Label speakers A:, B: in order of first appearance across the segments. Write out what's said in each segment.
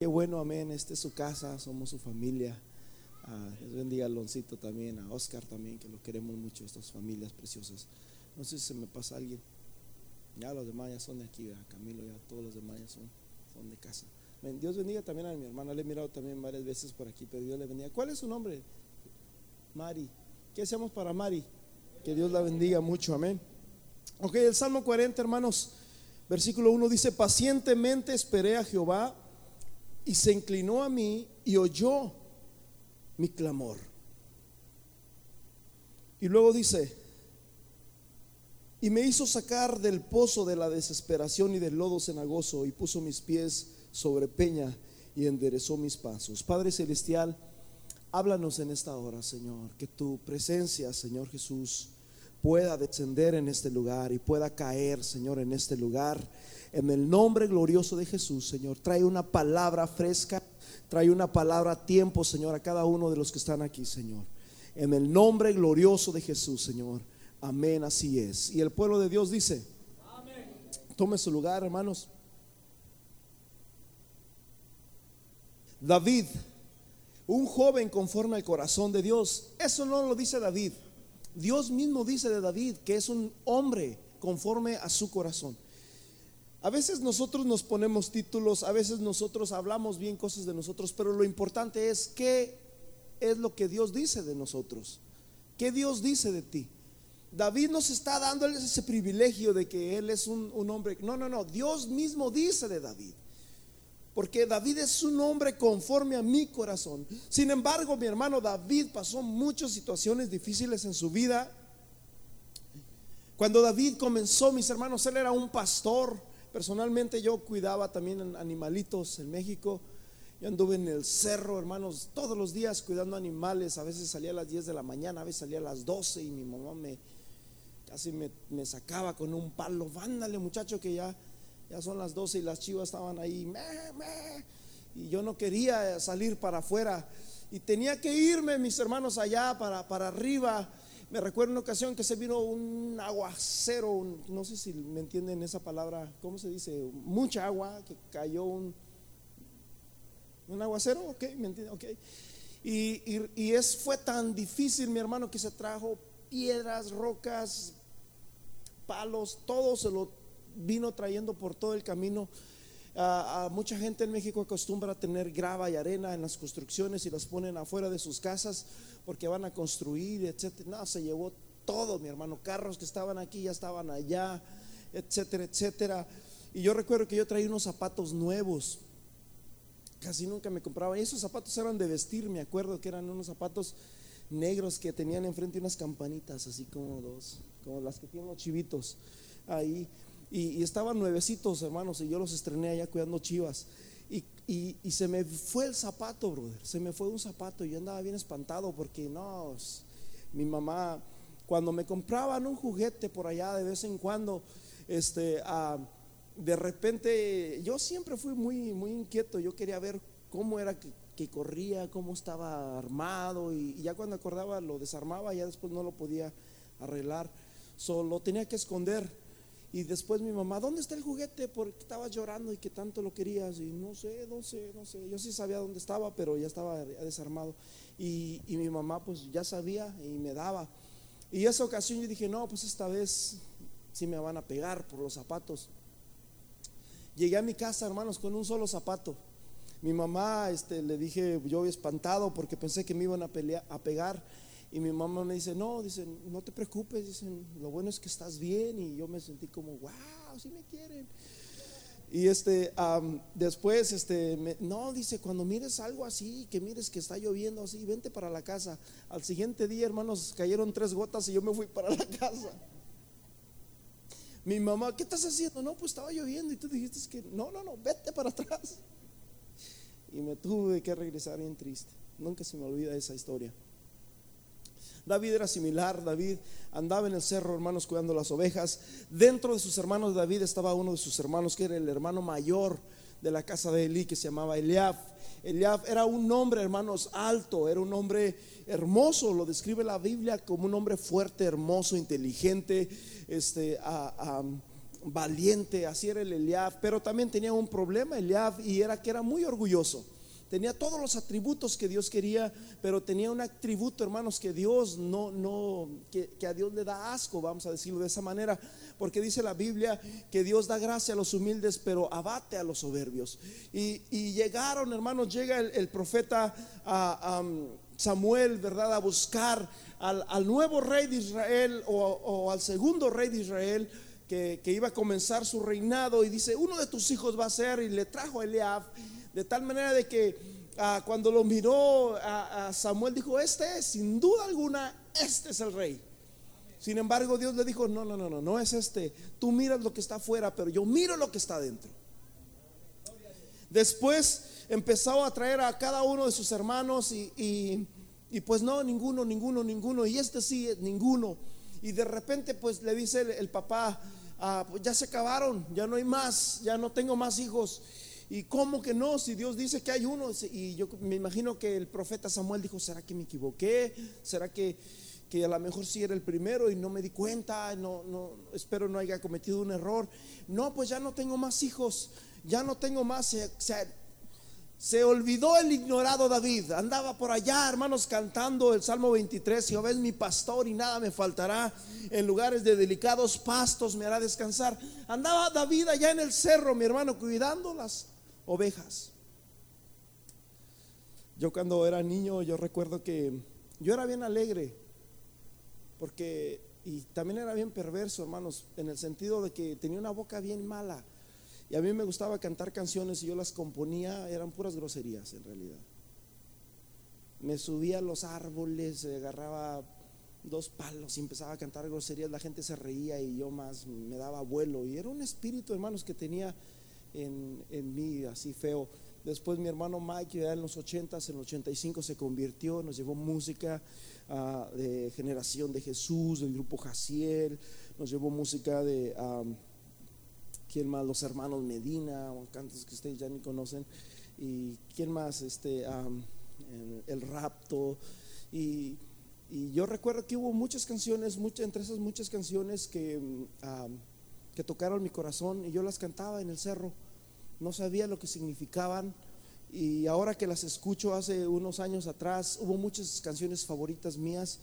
A: Qué bueno, amén. Esta es su casa, somos su familia. Ah, Dios bendiga a Loncito también, a Oscar también, que lo queremos mucho, estas familias preciosas. No sé si se me pasa alguien. Ya los demás ya son de aquí, Camilo, ya todos los demás ya son, son de casa. Amén. Dios bendiga también a mi hermana, le he mirado también varias veces por aquí, pero Dios le bendiga. ¿Cuál es su nombre? Mari. ¿Qué hacemos para Mari? Que Dios la bendiga mucho, amén. Ok, el Salmo 40, hermanos, versículo 1 dice, pacientemente esperé a Jehová y se inclinó a mí y oyó mi clamor. Y luego dice, y me hizo sacar del pozo de la desesperación y del lodo cenagoso y puso mis pies sobre peña y enderezó mis pasos. Padre Celestial, háblanos en esta hora, Señor, que tu presencia, Señor Jesús, pueda descender en este lugar y pueda caer, Señor, en este lugar en el nombre glorioso de Jesús, Señor, trae una palabra fresca, trae una palabra a tiempo, Señor, a cada uno de los que están aquí, Señor. En el nombre glorioso de Jesús, Señor. Amén, así es. Y el pueblo de Dios dice, tome su lugar, hermanos. David, un joven conforme al corazón de Dios. Eso no lo dice David. Dios mismo dice de David que es un hombre conforme a su corazón. A veces nosotros nos ponemos títulos, a veces nosotros hablamos bien cosas de nosotros, pero lo importante es qué es lo que Dios dice de nosotros, qué Dios dice de ti. David nos está dando ese privilegio de que él es un, un hombre. No, no, no, Dios mismo dice de David. Porque David es un hombre conforme a mi corazón. Sin embargo, mi hermano David pasó muchas situaciones difíciles en su vida. Cuando David comenzó, mis hermanos, él era un pastor. Personalmente yo cuidaba también animalitos en México. Yo anduve en el cerro, hermanos, todos los días cuidando animales. A veces salía a las 10 de la mañana, a veces salía a las 12 y mi mamá me casi me, me sacaba con un palo. Vándale, muchacho, que ya, ya son las 12 y las chivas estaban ahí. "Me, me", Y yo no quería salir para afuera. Y tenía que irme, mis hermanos, allá para, para arriba. Me recuerdo una ocasión que se vino un aguacero, no sé si me entienden esa palabra, ¿cómo se dice? Mucha agua, que cayó un, un aguacero, ok, ¿me entienden? Ok. Y, y- y es, fue tan difícil, mi hermano, que se trajo piedras, rocas, palos, todo se lo vino trayendo por todo el camino. A mucha gente en México acostumbra a tener grava y arena en las construcciones y las ponen afuera de sus casas porque van a construir, etcétera. No, se llevó todo, mi hermano. Carros que estaban aquí ya estaban allá, etcétera, etcétera. Y yo recuerdo que yo traía unos zapatos nuevos. Casi nunca me compraba. Y esos zapatos eran de vestir, me acuerdo que eran unos zapatos negros que tenían enfrente unas campanitas, así como dos, como las que tienen los chivitos ahí. Y, y estaban nuevecitos, hermanos, y yo los estrené allá cuidando chivas. Y, y- y se me fue el zapato, brother. Se me fue un zapato y yo andaba bien espantado porque no, mi mamá, cuando me compraban un juguete por allá de vez en cuando, este, de repente, yo siempre fui muy, muy inquieto. Yo quería ver cómo era que, que corría, cómo estaba armado. Y ya cuando acordaba lo desarmaba, ya después no lo podía arreglar. Solo tenía que esconder. Y después mi mamá, ¿dónde está el juguete? Porque estabas llorando y que tanto lo querías. Y no sé, no sé, no sé. Yo sí sabía dónde estaba, pero ya estaba desarmado. Y, y mi mamá pues ya sabía y me daba. Y esa ocasión yo dije, no, pues esta vez sí me van a pegar por los zapatos. Llegué a mi casa, hermanos, con un solo zapato. Mi mamá, este, le dije, yo espantado porque pensé que me iban a, pelear, a pegar. Y mi mamá me dice, no, dice, no te preocupes, dicen, lo bueno es que estás bien. Y yo me sentí como, wow, sí me quieren. Y este, am, después, este, me- no, dice, cuando mires algo así, que mires que está lloviendo así, vente para la casa. Al siguiente día, hermanos, cayeron tres gotas y yo me fui para la casa. Mi mamá, ¿qué estás haciendo? No, pues estaba lloviendo y tú dijiste que no, no, no, vete para atrás. Y me tuve que regresar bien triste. Nunca se me olvida esa historia. David era similar, David andaba en el cerro, hermanos, cuidando las ovejas. Dentro de sus hermanos de David estaba uno de sus hermanos que era el hermano mayor de la casa de Elí, que se llamaba Eliab. Eliab era un hombre, hermanos, alto, era un hombre hermoso, lo describe la Biblia como un hombre fuerte, hermoso, inteligente, este, valiente, así era el Eliab, pero también tenía un problema Eliab y era que era muy orgulloso. Tenía todos los atributos que Dios quería, pero tenía un atributo, hermanos, que Dios no, no, que, a Dios le da asco, vamos a decirlo de esa manera, porque dice la Biblia que Dios da gracia a los humildes, pero abate a los soberbios. Y, llegaron, hermanos, llega el, profeta a, Samuel, ¿verdad?, a buscar al, nuevo rey de Israel o, al segundo rey de Israel. Que, iba a comenzar su reinado y dice, uno de tus hijos va a ser, y le trajo a Eliab, de tal manera de que ah, cuando lo miró a, Samuel dijo, este es, sin duda alguna, este es el rey. Sin embargo, Dios le dijo, no, no, no, no, no es este. Tú miras lo que está afuera, pero yo miro lo que está dentro. Después empezó a traer a cada uno de sus hermanos y, pues no, ninguno, ninguno, ninguno. Y este sí, ninguno. Y de repente pues le dice el, papá, ah, pues ya se acabaron, ya no hay más, ya no tengo más hijos. ¿Y cómo que no? Si Dios dice que hay uno. Y yo me imagino que el profeta Samuel dijo, ¿será que me equivoqué? ¿Será que, que a lo mejor sí era el primero y no me di cuenta? No, no, espero no haya cometido un error. No, pues ya no tengo más hijos. Ya no tengo más. Olvidó el ignorado David. Andaba por allá, hermanos, cantando el Salmo 23. Jehová es mi pastor y nada me faltará. En lugares de delicados pastos me hará descansar. Andaba David allá en el cerro, mi hermano, cuidándolas ovejas. Yo cuando era niño, yo recuerdo que yo era bien alegre, porque, y también era bien perverso, hermanos, en el sentido de que tenía una boca bien mala. Y a mí me gustaba cantar canciones y yo las componía, eran puras groserías en realidad. Me subía a los árboles, agarraba dos palos y empezaba a cantar groserías, la gente se reía y yo más me daba vuelo. Y era un espíritu, hermanos, que tenía en, en mí, así feo. Después mi hermano Mike, ya en los 80, en el 85 se convirtió, nos llevó música ah, de Generación de Jesús, del grupo Jaciel, nos llevó música de, ¿quién más? Los hermanos Medina, cantos que ustedes ya ni conocen. ¿Y quién más? Este, el, Rapto. Y, y, yo recuerdo que hubo muchas canciones, muchas, entre esas muchas canciones que que tocaron mi corazón y yo las cantaba en el cerro. No sabía lo que significaban y ahora que las escucho hace unos años atrás, hubo muchas canciones favoritas mías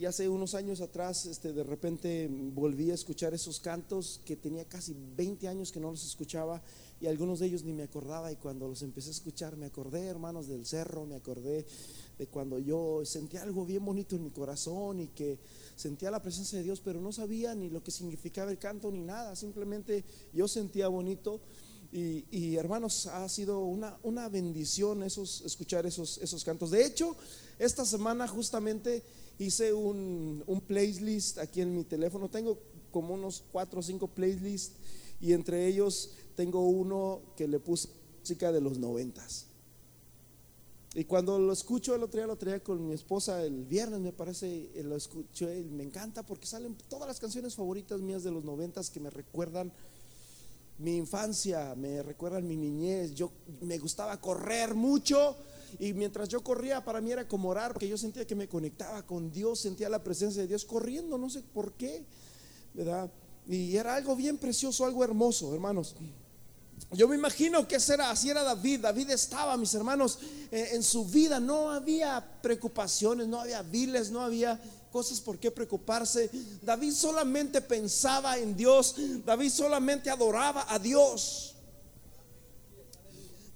A: y hace unos años atrás este, de repente volví a escuchar esos cantos que tenía casi 20 años que no los escuchaba y algunos de ellos ni me acordaba y cuando los empecé a escuchar me acordé, hermanos, del cerro, me acordé de cuando yo sentía algo bien bonito en mi corazón y que sentía la presencia de Dios, pero no sabía ni lo que significaba el canto ni nada, simplemente yo sentía bonito. Y, hermanos, ha sido una, una bendición esos, escuchar esos, esos cantos. De hecho, esta semana justamente hice un, un playlist aquí en mi teléfono. Tengo como unos cuatro o cinco playlists y entre ellos tengo uno que le puse música de los noventas. Y cuando lo escucho el otro día, lo traía con mi esposa el viernes, me parece, lo escuché me encanta porque salen todas las canciones favoritas mías de los noventas que me recuerdan mi infancia, me recuerdan mi niñez. Yo me gustaba correr mucho y mientras yo corría para mí era como orar porque yo sentía que me conectaba con Dios, sentía la presencia de Dios corriendo, no sé por qué, ¿verdad? Y era algo bien precioso, algo hermoso, hermanos. Yo me imagino que será, así era David. David estaba, mis hermanos, eh, en su vida no había preocupaciones, no había viles, no había cosas por qué preocuparse. David solamente pensaba en Dios, David solamente adoraba a Dios.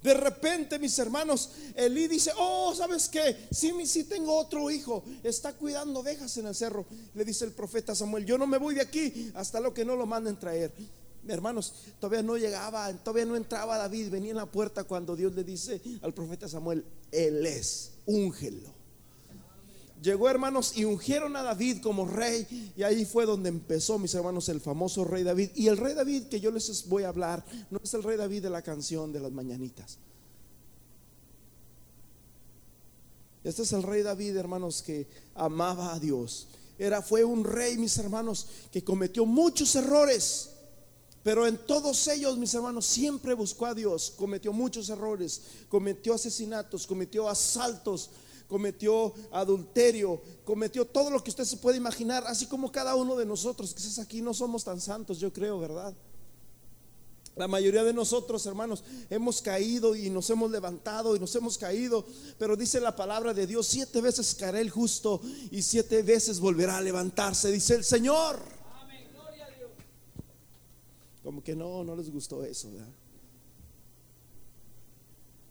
A: De repente, mis hermanos, Elí dice, oh, ¿sabes qué? Sí, sí tengo otro hijo, está cuidando ovejas en el cerro. Le dice el profeta Samuel, yo no me voy de aquí hasta lo que no lo manden traer hermanos, todavía no llegaba, todavía no entraba David, venía en la puerta cuando Dios le dice al profeta Samuel, Él es, úngelo. Llegó hermanos y ungieron a David como rey y ahí fue donde empezó, mis hermanos, el famoso rey David. Y el rey David que yo les voy a hablar no es el rey David de la canción de las mañanitas. Este es el rey David, hermanos, que amaba a Dios. Era, fue un rey, mis hermanos, que cometió muchos errores pero en todos ellos, mis hermanos, siempre buscó a Dios. Cometió muchos errores, cometió asesinatos, cometió asaltos, cometió adulterio, cometió todo lo que usted se puede imaginar, así como cada uno de nosotros, quizás aquí no somos tan santos, yo creo, ¿verdad? La mayoría de nosotros, hermanos, hemos caído y nos hemos levantado y nos hemos caído, pero dice la palabra de Dios, siete veces caerá el justo y siete veces volverá a levantarse, dice el Señor. Como que no, no les gustó eso.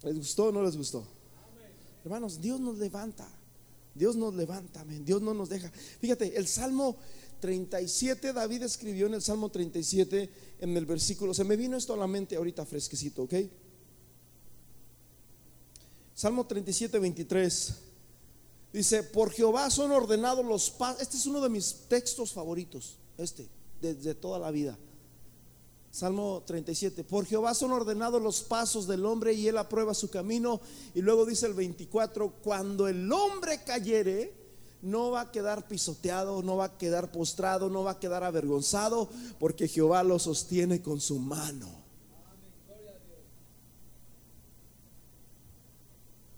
A: ¿Les gustó o no les gustó? Hermanos, Dios nos levanta. Dios nos levanta, Dios no nos deja. Fíjate, el Salmo 37, David escribió en el Salmo 37, en el versículo, se me vino esto a la mente ahorita fresquecito, ¿ok? Salmo 37, 23. Dice, por Jehová son ordenados los pasos. Este es uno de mis textos favoritos, este, desde toda la vida. Salmo 37, por Jehová son ordenados los pasos del hombre y él aprueba su camino. Y luego dice el 24, cuando el hombre cayere, no va a quedar pisoteado, no va a quedar postrado, no va a quedar avergonzado, porque Jehová lo sostiene con su mano.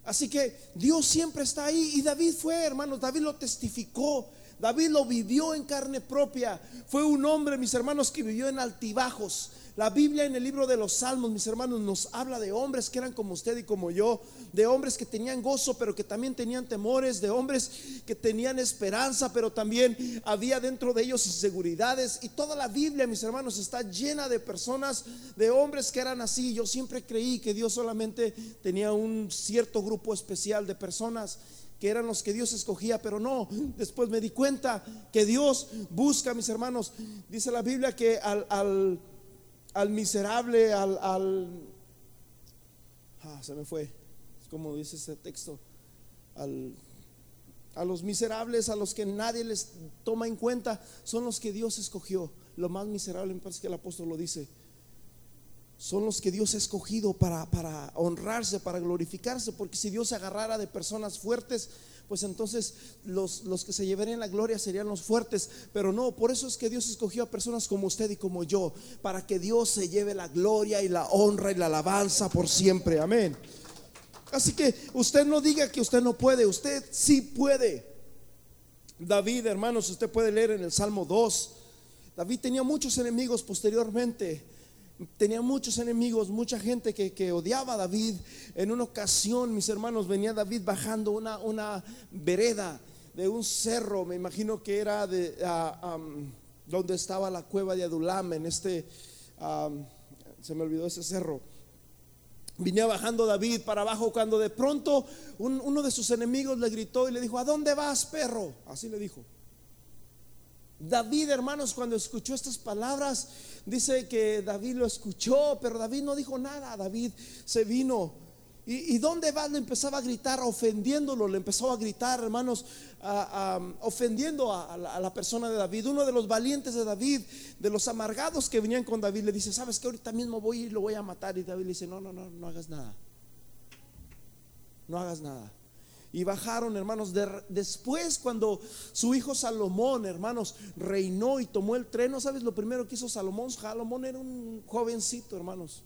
A: Así que Dios siempre está ahí y David fue, hermanos, David lo testificó. David lo vivió en carne propia. Fue un hombre, mis hermanos, que vivió en altibajos. La Biblia en el libro de los Salmos, mis hermanos, nos habla de hombres que eran como usted y como yo, de hombres que tenían gozo, pero que también tenían temores, de hombres que tenían esperanza, pero también había dentro de ellos inseguridades. Y toda la Biblia, mis hermanos, está llena de personas, de hombres que eran así. Yo siempre creí que Dios solamente tenía un cierto grupo especial de personas que eran los que Dios escogía, pero no, después me di cuenta que Dios busca, mis hermanos, dice la Biblia que al, al, miserable, al, ah, se me fue, como dice ese texto, al, a los miserables, a los que nadie les toma en cuenta, son los que Dios escogió. Lo más miserable, me parece que el apóstol lo dice son los que Dios ha escogido para, para, honrarse, para glorificarse, porque si Dios se agarrara de personas fuertes, pues entonces los, los, que se llevarían la gloria serían los fuertes, pero no, por eso es que Dios escogió a personas como usted y como yo, para que Dios se lleve la gloria y la honra y la alabanza por siempre, amén. Así que usted no diga que usted no puede, usted sí puede. David, hermanos, usted puede leer en el Salmo 2, David tenía muchos enemigos posteriormente tenía muchos enemigos, mucha gente que, odiaba a David. En una ocasión, mis hermanos, venía David bajando una, una vereda de un cerro, me imagino que era de donde estaba la cueva de Adulam, en este, se me olvidó ese cerro. Venía bajando David para abajo cuando de pronto uno de sus enemigos le gritó y le dijo, ¿a dónde vas, perro? Así le dijo. David, hermanos, cuando escuchó estas palabras, dice que David lo escuchó, pero David no dijo nada. David se vino. ¿Y, dónde va? Le empezaba a gritar, ofendiéndolo. Le empezó a gritar, hermanos, ofendiendo a, la, persona de David. Uno de los valientes de David, de los amargados que venían con David, le dice: ¿Sabes que ahorita mismo voy y lo voy a matar? Y David le dice: No, no, no, no hagas nada. No hagas nada y bajaron, hermanos. después, cuando su hijo Salomón, hermanos, reinó y tomó el tren, sabes lo primero que hizo Salomón? Salomón era un jovencito, hermanos.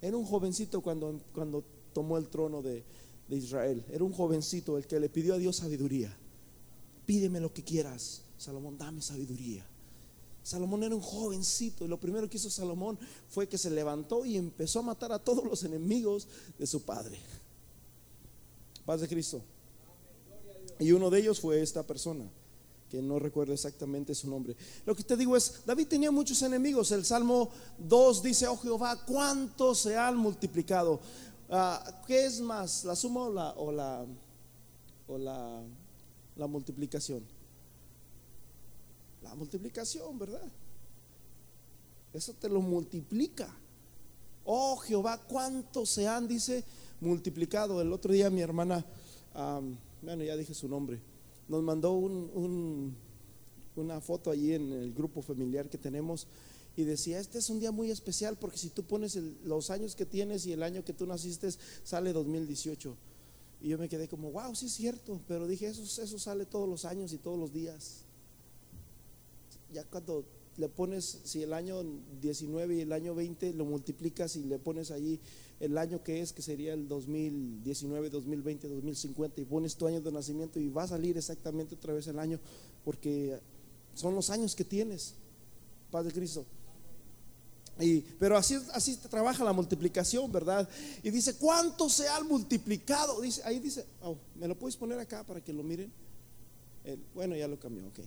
A: Era un jovencito cuando, cuando tomó el trono de, de Israel. Era un jovencito el que le pidió a Dios sabiduría. Pídeme lo que quieras, Salomón, dame sabiduría. Salomón era un jovencito y lo primero que hizo Salomón fue que se levantó y empezó a matar a todos los enemigos de su padre. Paz de Cristo. Y uno de ellos fue esta persona, que no recuerdo exactamente su nombre. Lo que te digo es, David tenía muchos enemigos. El Salmo 2 dice, oh Jehová, ¿cuántos se han multiplicado? Ah, ¿Qué es más, la suma o la, o la, o la, multiplicación? La multiplicación, ¿verdad? Eso te lo multiplica. Oh Jehová, ¿cuántos se han, dice, multiplicado. El otro día mi hermana, bueno, ya dije su nombre, nos mandó un, una foto allí en el grupo familiar que tenemos y decía, este es un día muy especial porque si tú pones los años que tienes y el año que tú naciste, sale 2018. Y yo me quedé como, wow, sí es cierto, pero dije, eso, eso sale todos los años y todos los días. Ya cuando le pones, si el año 19 y el año 20 lo multiplicas y le pones allí el año que es, que sería el 2019, 2020, 2050, y pones tu año de nacimiento y va a salir exactamente otra vez el año, porque son los años que tienes, Padre Cristo. Y, pero así, así trabaja la multiplicación, ¿verdad? Y dice, ¿cuánto se ha multiplicado? Dice, ahí dice, oh, ¿me lo puedes poner acá para que lo miren? bueno, ya lo cambió, ok.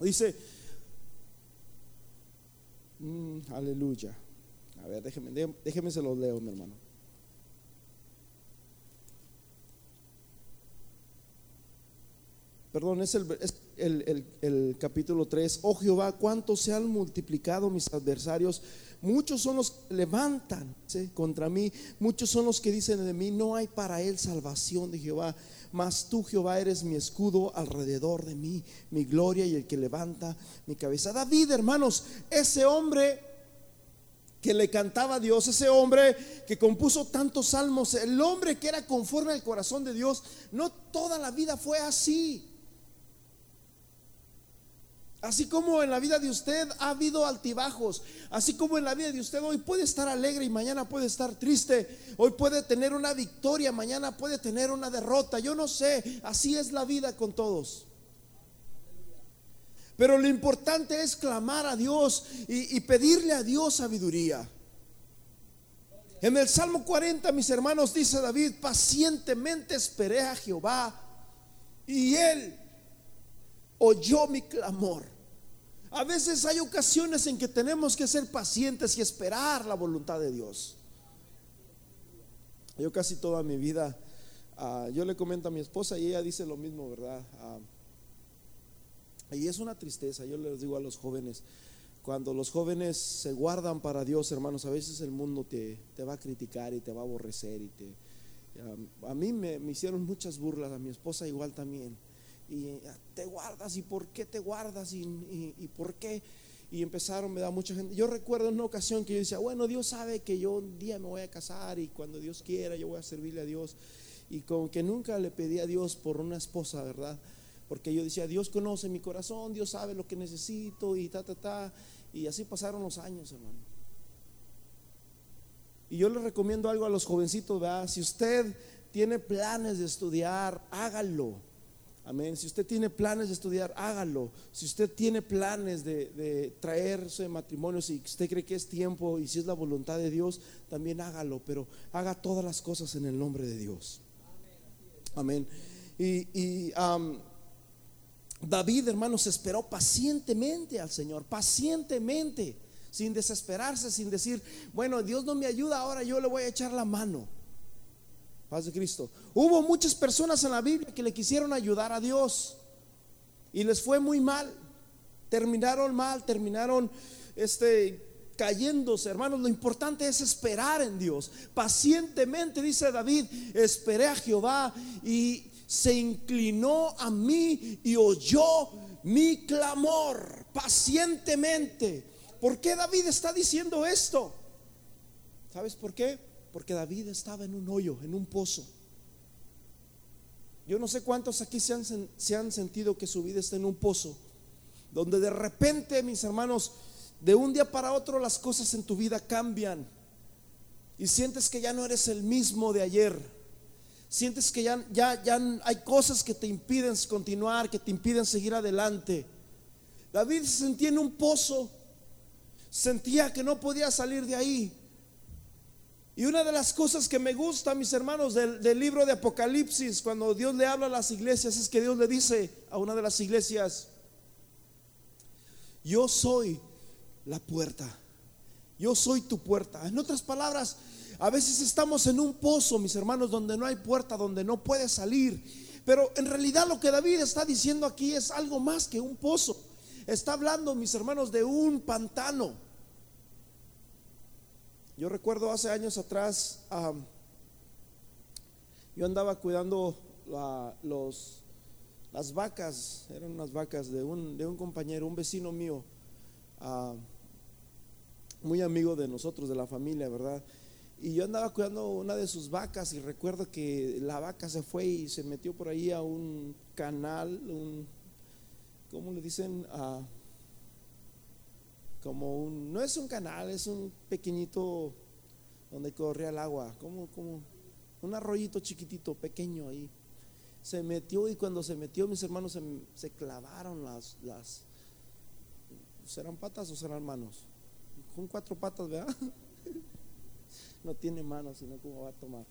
A: Dice, mm, aleluya. A ver, déjeme, déjeme se los leo, mi hermano. Perdón, es el, capítulo 3. Oh Jehová, cuánto se han multiplicado mis adversarios. Muchos son los que levantan contra mí. Muchos son los que dicen de mí, no hay para él salvación de Jehová. Mas tú, Jehová, eres mi escudo alrededor de mí, mi gloria y el que levanta mi cabeza. David, hermanos, ese hombre que le cantaba a Dios, ese hombre que compuso tantos salmos, el hombre que era conforme al corazón de Dios, no toda la vida fue así. Así como en la vida de usted ha habido altibajos, así como en la vida de usted hoy puede estar alegre y mañana puede estar triste, hoy puede tener una victoria, mañana puede tener una derrota, yo no sé, así es la vida con todos. Pero lo importante es clamar a Dios y, pedirle a Dios sabiduría. En el Salmo 40, mis hermanos, dice David, pacientemente esperé a Jehová y él oyó mi clamor. A veces hay ocasiones en que tenemos que ser pacientes y esperar la voluntad de Dios. Yo casi toda mi vida, ah, yo le comento a mi esposa y ella dice lo mismo, ¿verdad? Ah, y es una tristeza, yo les digo a los jóvenes, cuando los jóvenes se guardan para Dios, hermanos, a veces el mundo te, va a criticar y te va a aborrecer. Y te, a mí me, me hicieron muchas burlas, a mi esposa igual también y te guardas y por qué te guardas y, por qué. Y empezaron, me da mucha gente. Yo recuerdo en una ocasión que yo decía, bueno, Dios sabe que yo un día me voy a casar y cuando Dios quiera yo voy a servirle a Dios. Y como que nunca le pedí a Dios por una esposa, ¿verdad? Porque yo decía, Dios conoce mi corazón, Dios sabe lo que necesito y ta, ta, ta. Y así pasaron los años, hermano. Y yo le recomiendo algo a los jovencitos, ¿verdad? Si usted tiene planes de estudiar, hágalo Amén. Si usted tiene planes de estudiar, hágalo. Si usted tiene planes de, traerse matrimonio, si usted cree que es tiempo y si es la voluntad de Dios, también hágalo. Pero haga todas las cosas en el nombre de Dios. Amén. Y, David, hermanos, esperó pacientemente al Señor, pacientemente, sin desesperarse, sin decir, bueno, Dios no me ayuda, ahora yo le voy a echar la mano. Paz de Cristo. Hubo muchas personas en la Biblia que le quisieron ayudar a Dios y les fue muy mal. Terminaron mal, terminaron este cayéndose, hermanos. Lo importante es esperar en Dios. Pacientemente, dice David, esperé a Jehová y se inclinó a mí y oyó mi clamor pacientemente. ¿Por qué David está diciendo esto? ¿Sabes por qué? Porque David estaba en un hoyo, en un pozo. Yo no sé cuántos aquí se han, se han sentido que su vida está en un pozo, donde de repente, mis hermanos, de un día para otro las cosas en tu vida cambian y sientes que ya no eres el mismo de ayer. Sientes que ya, ya, ya hay cosas que te impiden continuar, que te impiden seguir adelante. David se sentía en un pozo, sentía que no podía salir de ahí. Y una de las cosas que me gusta, mis hermanos, del, libro de Apocalipsis, cuando Dios le habla a las iglesias, es que Dios le dice a una de las iglesias, yo soy la puerta, yo soy tu puerta. En otras palabras, a veces estamos en un pozo, mis hermanos, donde no hay puerta, donde no puede salir. Pero en realidad lo que David está diciendo aquí es algo más que un pozo. Está hablando, mis hermanos, de un pantano. Yo recuerdo hace años atrás, yo andaba cuidando los, las vacas, eran unas vacas de un, de un compañero, un vecino mío, muy amigo de nosotros, de la familia, ¿verdad? Y yo andaba cuidando una de sus vacas y recuerdo que la vaca se fue y se metió por ahí a un canal, un, ¿cómo le dicen? Como un, no es un canal, es un pequeñito donde corría el agua, como, como un arroyito chiquitito, pequeño ahí. Se metió y cuando se metió mis hermanos se, clavaron las, las, ¿serán patas o serán manos? con cuatro patas, ¿verdad? No tiene manos, sino cómo va a tomar.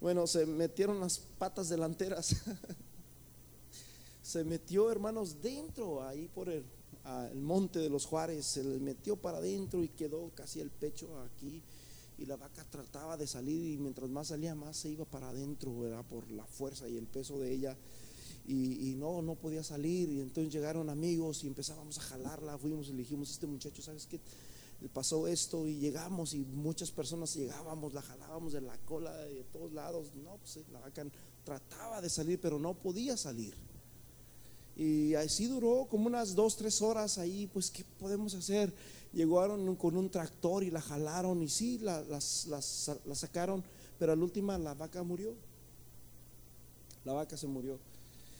A: Bueno, se metieron las patas delanteras. Se metió, hermanos, dentro, ahí por el, el monte de los Juárez, se le metió para adentro y quedó casi el pecho aquí. Y la vaca trataba de salir y mientras más salía, más se iba para adentro, ¿verdad? Por la fuerza y el peso de ella y, no, no podía salir. Y entonces llegaron amigos y empezábamos a jalarla. Fuimos y le dijimos, este muchacho, ¿sabes qué? pasó esto y llegamos y muchas personas llegábamos, la jalábamos de la cola de todos lados. No, pues la vaca trataba de salir, pero no podía salir. Y así duró como unas dos, tres horas ahí, pues ¿qué podemos hacer? Llegaron con un tractor y la jalaron y sí, la, la sacaron, pero al última la vaca murió. La vaca se murió.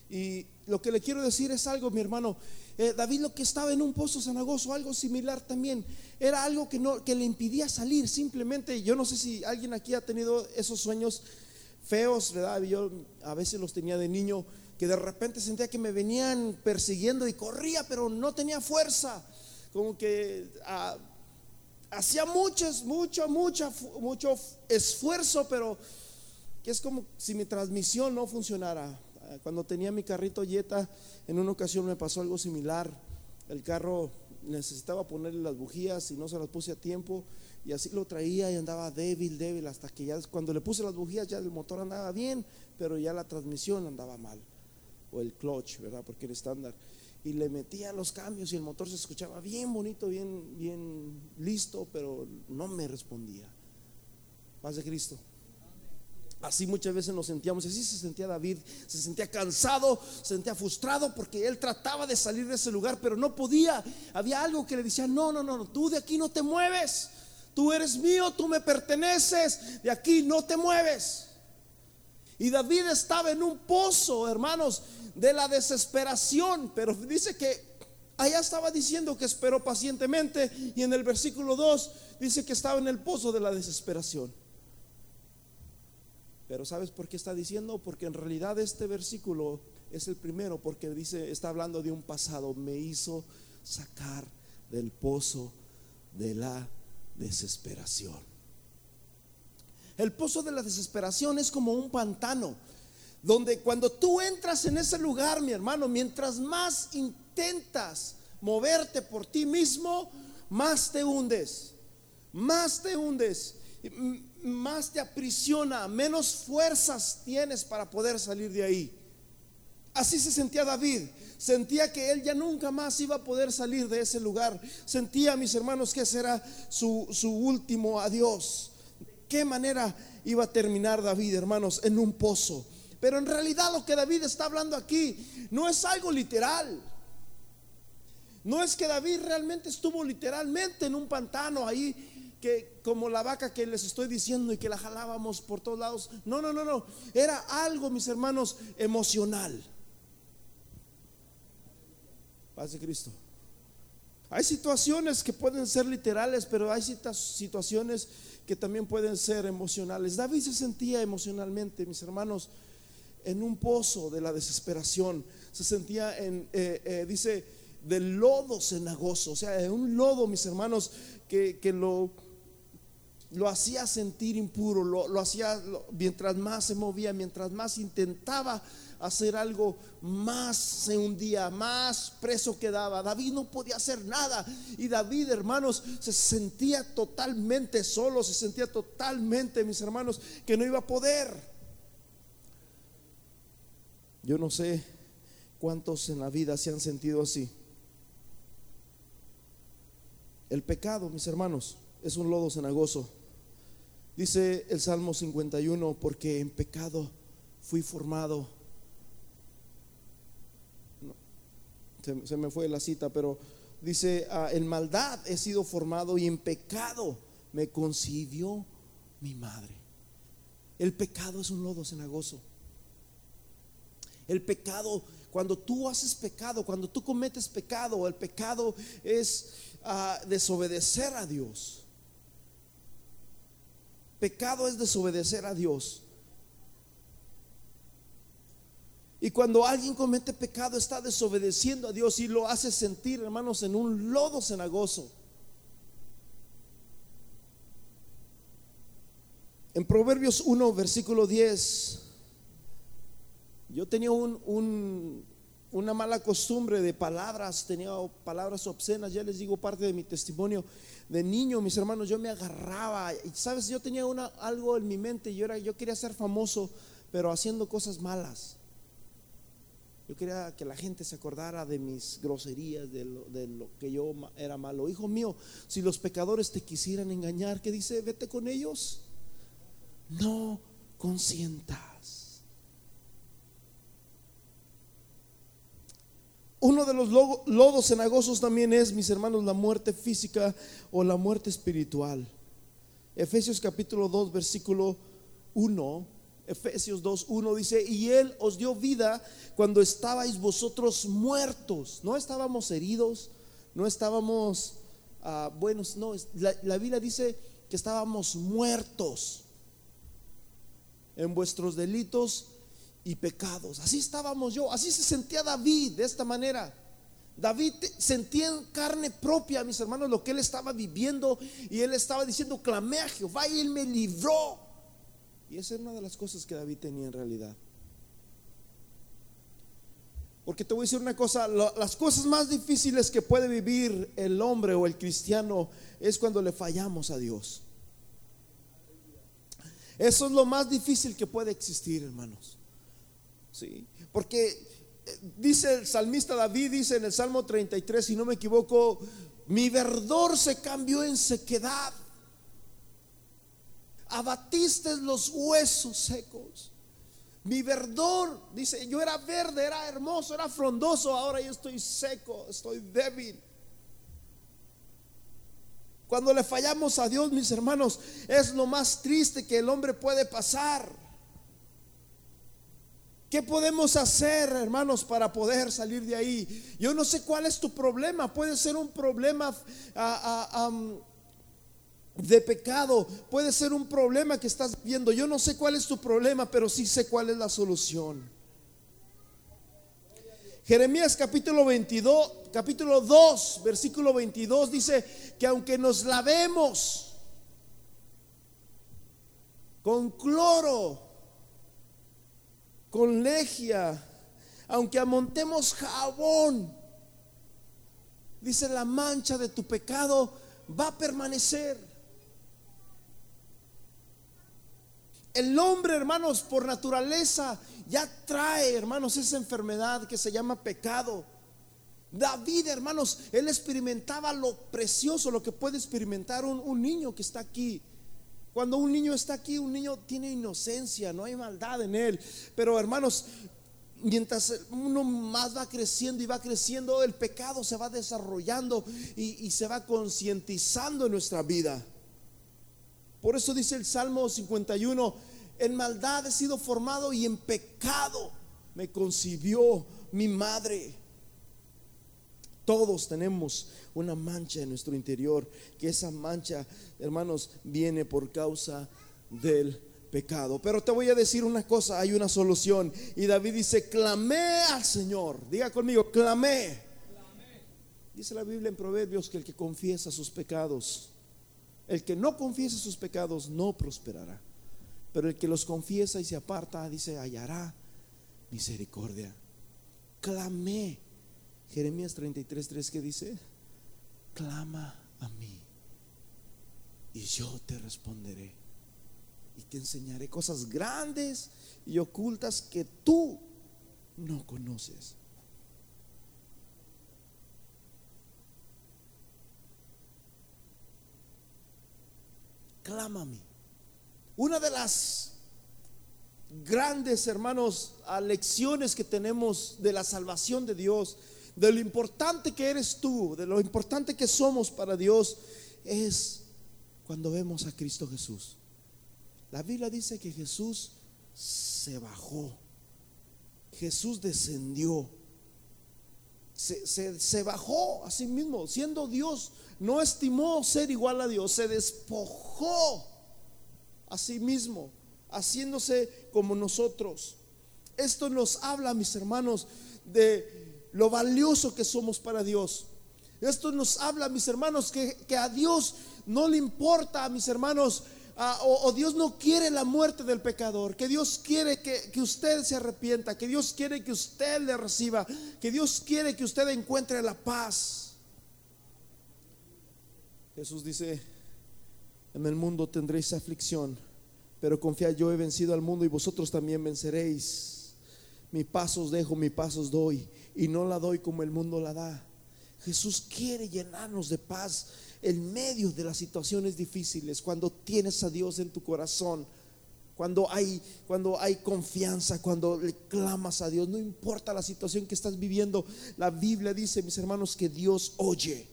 A: Y lo que le quiero decir es algo, mi hermano. Eh, David lo que estaba en un pozo cenagoso, algo similar también, era algo que, no, que le impidía salir. Simplemente, yo no sé si alguien aquí ha tenido esos sueños feos, ¿verdad? Yo a veces los tenía de niño, que de repente sentía que me venían persiguiendo y corría, pero no tenía fuerza. Como que ah, hacía muchos, mucho, mucho, mucho esfuerzo, pero que es como si mi transmisión no funcionara cuando tenía mi carrito Jetta, en una ocasión me pasó algo similar. El carro necesitaba ponerle las bujías y no se las puse a tiempo y así lo traía y andaba débil, débil, hasta que ya cuando le puse las bujías ya el motor andaba bien, pero ya la transmisión andaba mal, o el clutch, ¿verdad? Porque era estándar. Y le metía los cambios y el motor se escuchaba bien bonito, bien, bien listo, pero no me respondía. Paz de Cristo. Así muchas veces nos sentíamos, así se sentía David, se sentía cansado, se sentía frustrado porque él trataba de salir de ese lugar, pero no podía. Había algo que le decía, no, no, no, tú de aquí no te mueves, tú eres mío, tú me perteneces, de aquí no te mueves. Y David estaba en un pozo, hermanos, de la desesperación, pero dice que allá estaba diciendo que esperó pacientemente y en el versículo 2 dice que estaba en el pozo de la desesperación. Pero ¿sabes por qué está diciendo? Porque en realidad este versículo es el primero porque dice, está hablando de un pasado, me hizo sacar del pozo de la desesperación. El pozo de la desesperación es como un pantano, donde cuando tú entras en ese lugar, mi hermano, mientras más intentas moverte por ti mismo, más te hundes, más te hundes más te aprisiona, menos fuerzas tienes para poder salir de ahí. Así se sentía David. Sentía que él ya nunca más iba a poder salir de ese lugar. Sentía, mis hermanos, que ese era su, su último adiós. ¿Qué manera iba a terminar David, hermanos? En un pozo. Pero en realidad lo que David está hablando aquí no es algo literal. No es que David realmente estuvo literalmente en un pantano ahí que como la vaca que les estoy diciendo y que la jalábamos por todos lados. No, no, no, no. Era algo, mis hermanos, emocional. Paz de Cristo. Hay situaciones que pueden ser literales, pero hay situaciones que también pueden ser emocionales. David se sentía emocionalmente, mis hermanos, en un pozo de la desesperación. Se sentía en, eh, eh, dice, del lodo cenagoso, o sea, en un lodo, mis hermanos, que, lo lo hacía sentir impuro, lo, hacía mientras más se movía, mientras más intentaba hacer algo, más se hundía, más preso quedaba. David no podía hacer nada y David, hermanos, se sentía totalmente solo, se sentía totalmente, mis hermanos, que no iba a poder. Yo no sé cuántos en la vida se han sentido así. El pecado, mis hermanos, es un lodo cenagoso. Dice el Salmo 51, porque en pecado fui formado. Se, me fue la cita, pero dice, ah, en maldad he sido formado y en pecado me concibió mi madre. El pecado es un lodo cenagoso. El pecado, cuando tú haces pecado, cuando tú cometes pecado, el pecado es ah, desobedecer a Dios. Pecado es desobedecer a Dios. Y cuando alguien comete pecado está desobedeciendo a Dios y lo hace sentir, hermanos, en un lodo cenagoso. En Proverbios 1, versículo 10, yo tenía una mala costumbre de palabras, tenía palabras obscenas, ya les digo parte de mi testimonio. De niño, mis hermanos, yo me agarraba, y sabes, yo tenía una, algo en mi mente, yo, era, yo quería ser famoso, pero haciendo cosas malas. Yo quería que la gente se acordara de mis groserías, de lo, de lo, que yo era malo. Hijo mío, si los pecadores te quisieran engañar, ¿qué dice? Vete con ellos no consientas. Uno de los lodos cenagosos también es, mis hermanos, la muerte física o la muerte espiritual. Efesios capítulo 2, versículo 1. Efesios 2, 1 dice, y Él os dio vida cuando estabais vosotros muertos. No estábamos heridos, no estábamos uh, buenos, no, la, la Biblia dice que estábamos muertos en vuestros delitos y pecados. Así estábamos yo, así se sentía David de esta manera. David sentía en carne propia, mis hermanos, lo que él estaba viviendo y él estaba diciendo, clamé a Jehová y él me libró. Y esa era una de las cosas que David tenía en realidad. Porque te voy a decir una cosa, las cosas más difíciles que puede vivir el hombre o el cristiano es cuando le fallamos a Dios. Eso es lo más difícil que puede existir, hermanos. Sí, porque eh, dice el salmista David, dice en el Salmo 33, si no me equivoco, mi verdor se cambió en sequedad. Abatiste los huesos secos. Mi verdor, dice, yo era verde, era hermoso, era frondoso, ahora yo estoy seco, estoy débil. Cuando le fallamos a Dios, mis hermanos, es lo más triste que el hombre puede pasar. ¿Qué podemos hacer, hermanos, para poder salir de ahí? Yo no sé cuál es tu problema. Puede ser un problema ah, ah, de pecado. Puede ser un problema que estás viendo. Yo no sé cuál es tu problema, pero sí sé cuál es la solución. Jeremías capítulo 22, capítulo 2, versículo 22 dice que aunque nos lavemos con cloro, con legia, aunque amontemos jabón, dice la mancha de tu pecado va a permanecer. El hombre, hermanos, por naturaleza ya trae, hermanos, esa enfermedad que se llama pecado. David, hermanos, él experimentaba lo precioso, lo que puede experimentar un, niño que está aquí. Cuando un niño está aquí, un niño tiene inocencia, no hay maldad en él. Pero hermanos, mientras uno más va creciendo y va creciendo, el pecado se va desarrollando y, y se va concientizando en nuestra vida. Por eso dice el Salmo 51, en maldad he sido formado y en pecado me concibió mi madre. Todos tenemos una mancha en nuestro interior, que esa mancha, hermanos, viene por causa del pecado. Pero te voy a decir una cosa, hay una solución. Y David dice, clamé al Señor. Diga conmigo, clamé. Dice la Biblia en Proverbios que el que confiesa sus pecados, el que no confiesa sus pecados no prosperará. Pero el que los confiesa y se aparta, dice, hallará misericordia. Clamé. Jeremías 33, 3 que dice, clama a mí y yo te responderé y te enseñaré cosas grandes y ocultas que tú no conoces. Clama. Una de las grandes, hermanos, lecciones que tenemos de la salvación de Dios, de lo importante que eres tú, de lo importante que somos para Dios, es cuando vemos a Cristo Jesús. La Biblia dice que Jesús se bajó, Jesús descendió, se, se bajó a sí mismo, siendo Dios, no estimó ser igual a Dios, se despojó a sí mismo, haciéndose como nosotros. Esto nos habla, mis hermanos, de lo valioso que somos para Dios. Esto nos habla, mis hermanos, que, a Dios no le importa, mis hermanos, ah, o, Dios no quiere la muerte del pecador, que Dios quiere que, usted se arrepienta, que Dios quiere que usted le reciba, que Dios quiere que usted encuentre la paz. Jesús dice, en el mundo tendréis aflicción, pero confiad, yo he vencido al mundo y vosotros también venceréis. Mi paso os dejo, mi paso os doy, y no la doy como el mundo la da. Jesús quiere llenarnos de paz en medio de las situaciones difíciles, cuando tienes a Dios en tu corazón, cuando hay, cuando hay confianza, cuando le clamas a Dios, no importa la situación que estás viviendo, la Biblia dice, mis hermanos, que Dios oye.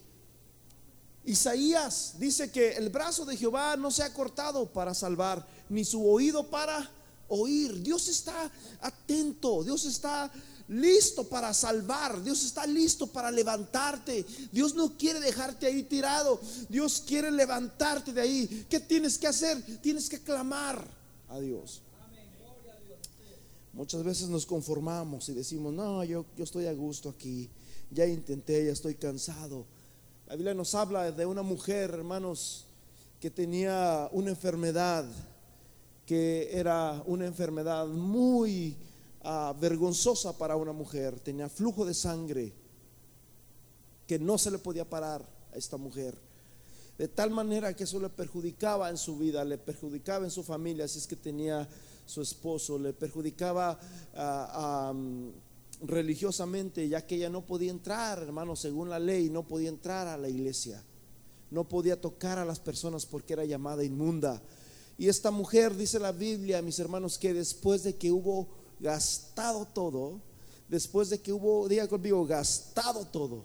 A: Isaías dice que el brazo de Jehová no se ha cortado para salvar, ni su oído para oír. Dios está atento, Dios está listo para salvar, Dios está listo para levantarte. Dios no quiere dejarte ahí tirado, Dios quiere levantarte de ahí. ¿Qué tienes que hacer? Tienes que clamar a Dios. Muchas veces nos conformamos y decimos, no, yo, yo estoy a gusto aquí, ya intenté, ya estoy cansado. La Biblia nos habla de una mujer, hermanos, que tenía una enfermedad, que era una enfermedad muy Ah, vergonzosa para una mujer, tenía flujo de sangre que no se le podía parar a esta mujer. De tal manera que eso le perjudicaba en su vida, le perjudicaba en su familia, si es que tenía su esposo, le perjudicaba ah, religiosamente, ya que ella no podía entrar, hermano, según la ley, no podía entrar a la iglesia, no podía tocar a las personas porque era llamada inmunda. Y esta mujer, dice la Biblia, mis hermanos, que después de que hubo gastado todo, después de que hubo, diga conmigo, gastado todo.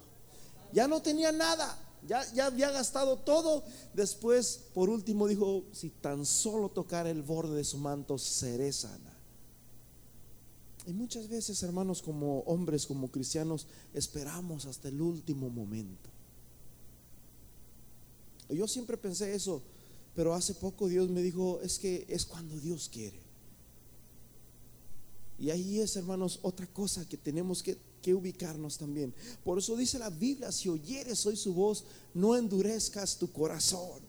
A: Ya no tenía nada, ya, ya había gastado todo. Después, por último, dijo, si tan solo tocar el borde de su manto, seré sana. Y muchas veces, hermanos, como hombres, como cristianos, esperamos hasta el último momento. Yo siempre pensé eso, pero hace poco Dios me dijo, es que es cuando Dios quiere. Y ahí es, hermanos, otra cosa que tenemos que, ubicarnos también. Por eso dice la Biblia, si oyeres hoy su voz, no endurezcas tu corazón.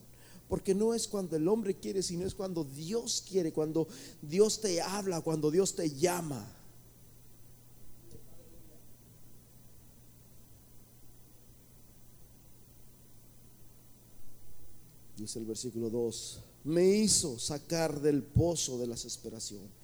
A: Porque no es cuando el hombre quiere, sino es cuando Dios quiere, cuando Dios te habla, cuando Dios te llama. Dice el versículo 2, me hizo sacar del pozo de la desesperación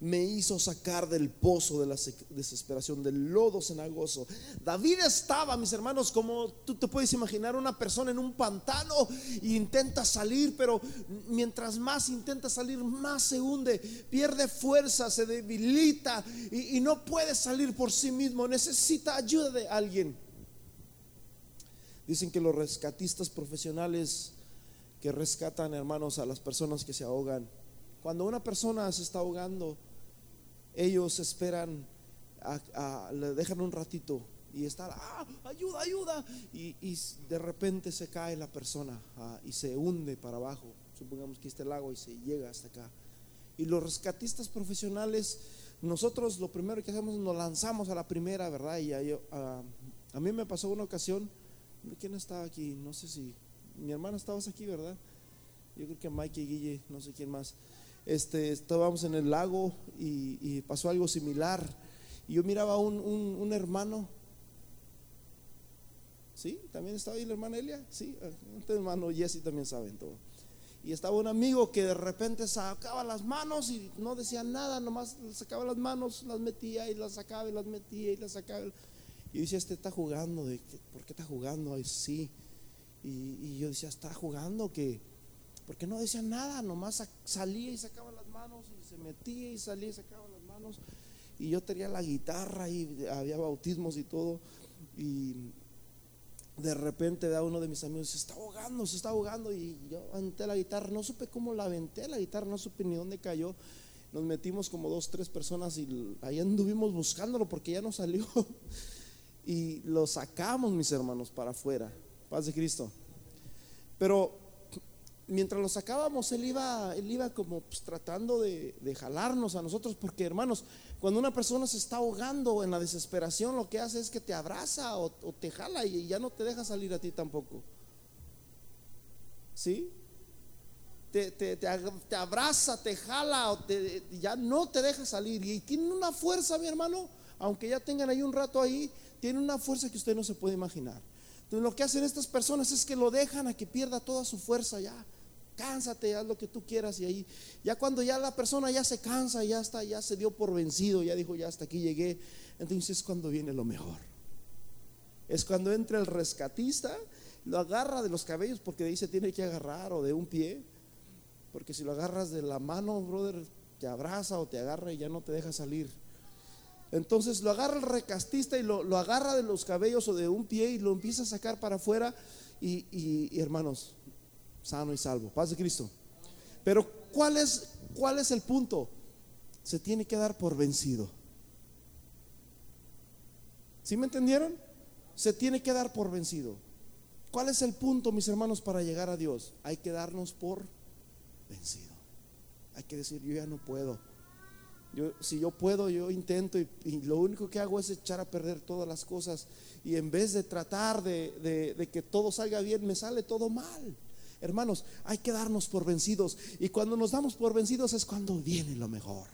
A: me hizo sacar del pozo de la desesperación, del lodo cenagoso. David estaba, mis hermanos, como tú te puedes imaginar, una persona en un pantano e intenta salir, pero mientras más intenta salir, más se hunde, pierde fuerza, se debilita y, y no puede salir por sí mismo, necesita ayuda de alguien. Dicen que los rescatistas profesionales que rescatan, hermanos, a las personas que se ahogan, cuando una persona se está ahogando, ellos esperan, le dejan un ratito y está, ah, ayuda, ayuda. Y, de repente se cae la persona ah, y se hunde para abajo. Supongamos que este lago y se llega hasta acá. Y los rescatistas profesionales, nosotros lo primero que hacemos nos lanzamos a la primera, ¿verdad? Y a, a mí me pasó una ocasión, ¿quién estaba aquí? No sé si, mi hermana estabas aquí, ¿verdad? Yo creo que Mike y Guille, no sé quién más este, estábamos en el lago y, pasó algo similar. Y yo miraba a un, hermano. ¿Sí? ¿También estaba ahí la hermana Elia? Sí, este hermano Jesse también saben todo. Y estaba un amigo que de repente sacaba las manos y no decía nada, nomás sacaba las manos, las metía y las sacaba y las metía y las sacaba. Y yo decía, este está jugando, ¿de ¿por qué está jugando? Ay, sí. Y, y yo decía, está jugando que porque no decía nada, nomás salía y sacaba las manos y se metía y salía y sacaba las manos. Y yo tenía la guitarra y había bautismos y todo. Y de repente da uno de mis amigos, se está ahogando, se está ahogando. Y yo aventé la guitarra, no supe cómo la aventé la guitarra, no supe ni dónde cayó. Nos metimos como dos, tres personas y ahí anduvimos buscándolo porque ya no salió. y lo sacamos, mis hermanos, para afuera. Paz de Cristo. Pero mientras lo sacábamos, él iba, él iba como pues, tratando de, jalarnos a nosotros, porque hermanos, cuando una persona se está ahogando en la desesperación, lo que hace es que te abraza o, te jala y ya no te deja salir a ti tampoco. ¿Sí? te, te, te, abraza, te jala, o ya no te deja salir. Y tienen una fuerza, mi hermano, aunque ya tengan ahí un rato ahí, tienen una fuerza que usted no se puede imaginar. Entonces lo que hacen estas personas es que lo dejan a que pierda toda su fuerza ya. Cánsate, haz lo que tú quieras y ahí ya cuando ya la persona ya se cansa, ya está, ya se dio por vencido, ya dijo, ya hasta aquí llegué, entonces es cuando viene lo mejor. Es cuando entra el rescatista, lo agarra de los cabellos porque de ahí se tiene que agarrar o de un pie, porque si lo agarras de la mano, brother, te abraza o te agarra y ya no te deja salir. Entonces lo agarra el recastista y lo, agarra de los cabellos o de un pie y lo empieza a sacar para afuera y, y hermanos, sano y salvo. Paz de Cristo. Pero ¿cuál es, ¿cuál es el punto? Se tiene que dar por vencido. ¿Sí me entendieron? Se tiene que dar por vencido. ¿Cuál es el punto, mis hermanos, para llegar a Dios? Hay que darnos por vencido. Hay que decir, yo ya no puedo. Yo, si yo puedo, yo intento y, lo único que hago es echar a perder todas las cosas. Y en vez de tratar de, de que todo salga bien, me sale todo mal. Hermanos, hay que darnos por vencidos. Y cuando nos damos por vencidos es cuando viene lo mejor.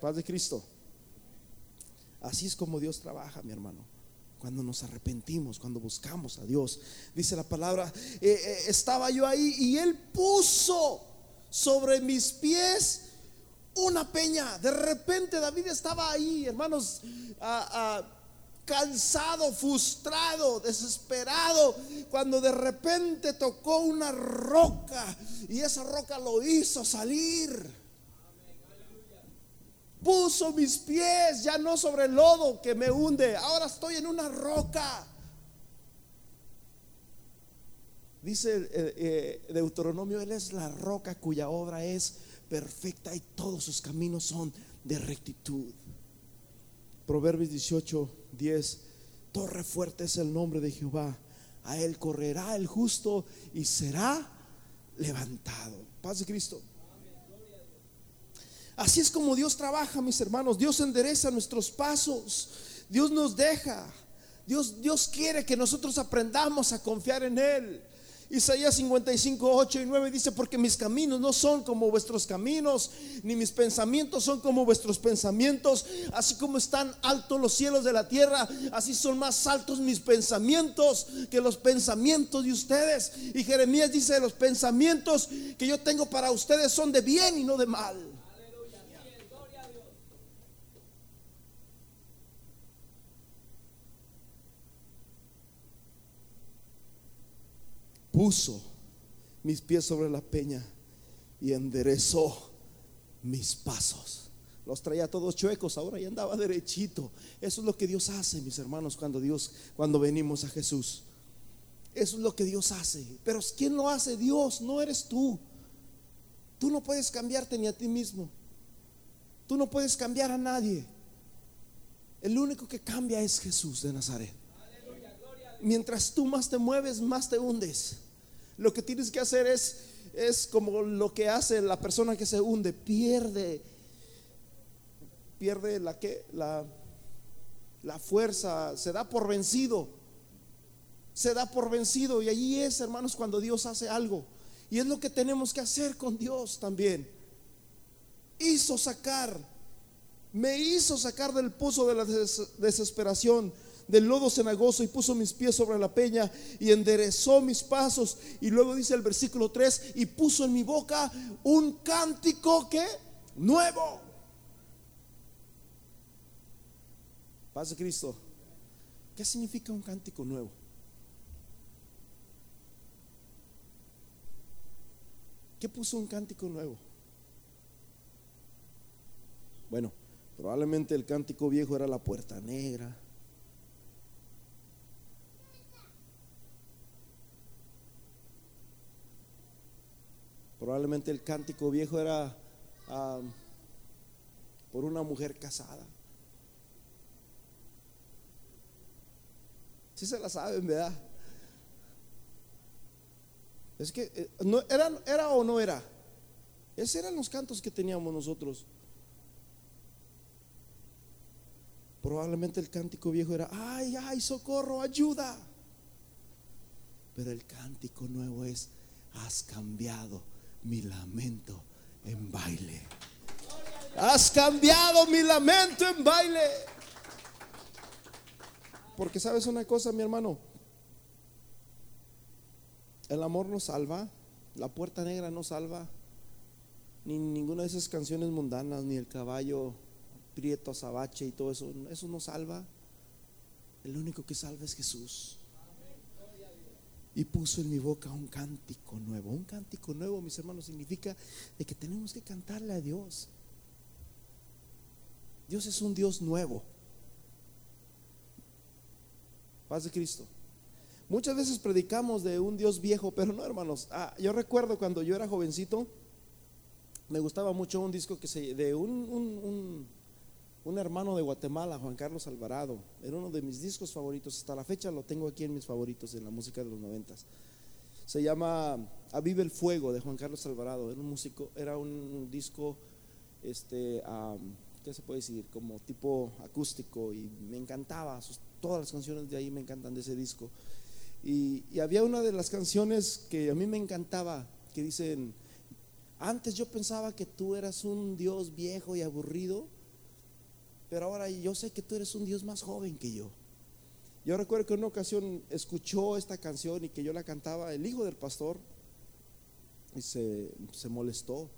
A: Paz de Cristo. Así es como Dios trabaja, mi hermano. Cuando nos arrepentimos, cuando buscamos a Dios. Dice la palabra, eh, eh, estaba yo ahí y Él puso sobre mis pies una peña. De repente David estaba ahí, hermanos, cansado, frustrado, desesperado, cuando de repente tocó una roca y esa roca lo hizo salir puso mis pies ya no sobre el lodo que me hunde, ahora estoy en una roca. Dice eh, eh, Deuteronomio, Él es la roca cuya obra es perfecta y todos sus caminos son de rectitud. Proverbios 18, 10, torre fuerte es el nombre de Jehová, a Él correrá el justo y será levantado. Paz de Cristo. Así es como Dios trabaja, mis hermanos. Dios endereza nuestros pasos. Dios nos deja. Dios, Dios quiere que nosotros aprendamos a confiar en Él. Isaías 55, 8 y 9 dice, porque mis caminos no son como vuestros caminos, ni mis pensamientos son como vuestros pensamientos, así como están altos los cielos de la tierra, así son más altos mis pensamientos que los pensamientos de ustedes. Y Jeremías dice, los pensamientos que yo tengo para ustedes son de bien y no de mal. Puso mis pies sobre la peña y enderezó mis pasos. Los traía todos chuecos, ahora ya andaba derechito. Eso es lo que Dios hace, mis hermanos, cuando Dios, cuando venimos a Jesús. Eso es lo que Dios hace. Pero ¿quién lo hace? Dios, no eres tú. Tú no puedes cambiarte ni a ti mismo. Tú no puedes cambiar a nadie. El único que cambia es Jesús de Nazaret. Mientras tú más te mueves, más te hundes. Lo que tienes que hacer es, es como lo que hace la persona que se hunde, pierde, pierde la que, la, la fuerza, se da por vencido, se da por vencido. Y allí es, hermanos, cuando Dios hace algo. Y es lo que tenemos que hacer con Dios también. Hizo sacar, me hizo sacar del pozo de la desesperación del lodo cenagoso y puso mis pies sobre la peña y enderezó mis pasos. Y luego dice el versículo 3, y puso en mi boca un cántico que nuevo. Paz de Cristo. ¿Qué significa un cántico nuevo? ¿Qué puso un cántico nuevo? Bueno, probablemente el cántico viejo era la puerta negra, Probablemente el cántico viejo era ah, por una mujer casada. Si se la saben, ¿verdad? Es que, eh, no, era, ¿era o no era? Esos eran los cantos que teníamos nosotros. Probablemente el cántico viejo era, ay, ay, socorro, ayuda. Pero el cántico nuevo es, has cambiado mi lamento en baile. Has cambiado mi lamento en baile. Porque sabes una cosa, mi hermano. El amor no salva, la puerta negra no salva, ni ninguna de esas canciones mundanas, ni el caballo prieto, azabache y todo eso, eso no salva. El único que salva es Jesús. Y puso en mi boca un cántico nuevo. Un cántico nuevo, mis hermanos, significa de que tenemos que cantarle a Dios. Dios es un Dios nuevo. Paz de Cristo. Muchas veces predicamos de un Dios viejo, pero no, hermanos. Ah, yo recuerdo cuando yo era jovencito, me gustaba mucho un disco que se de un, un, un, hermano de Guatemala, Juan Carlos Alvarado. Era uno de mis discos favoritos. Hasta la fecha lo tengo aquí en mis favoritos en la música de los noventas. Se llama Avive el Fuego de Juan Carlos Alvarado. Era un músico, era un disco, este, ¿qué se puede decir? Como tipo acústico y me encantaba. todas las canciones de ahí me encantan de ese disco. Y, había una de las canciones que a mí me encantaba, que dicen, antes yo pensaba que tú eras un Dios viejo y aburrido, pero ahora yo sé que tú eres un Dios más joven que yo. Yo recuerdo que en una ocasión escuchó esta canción y que yo la cantaba el hijo del pastor y se, se molestó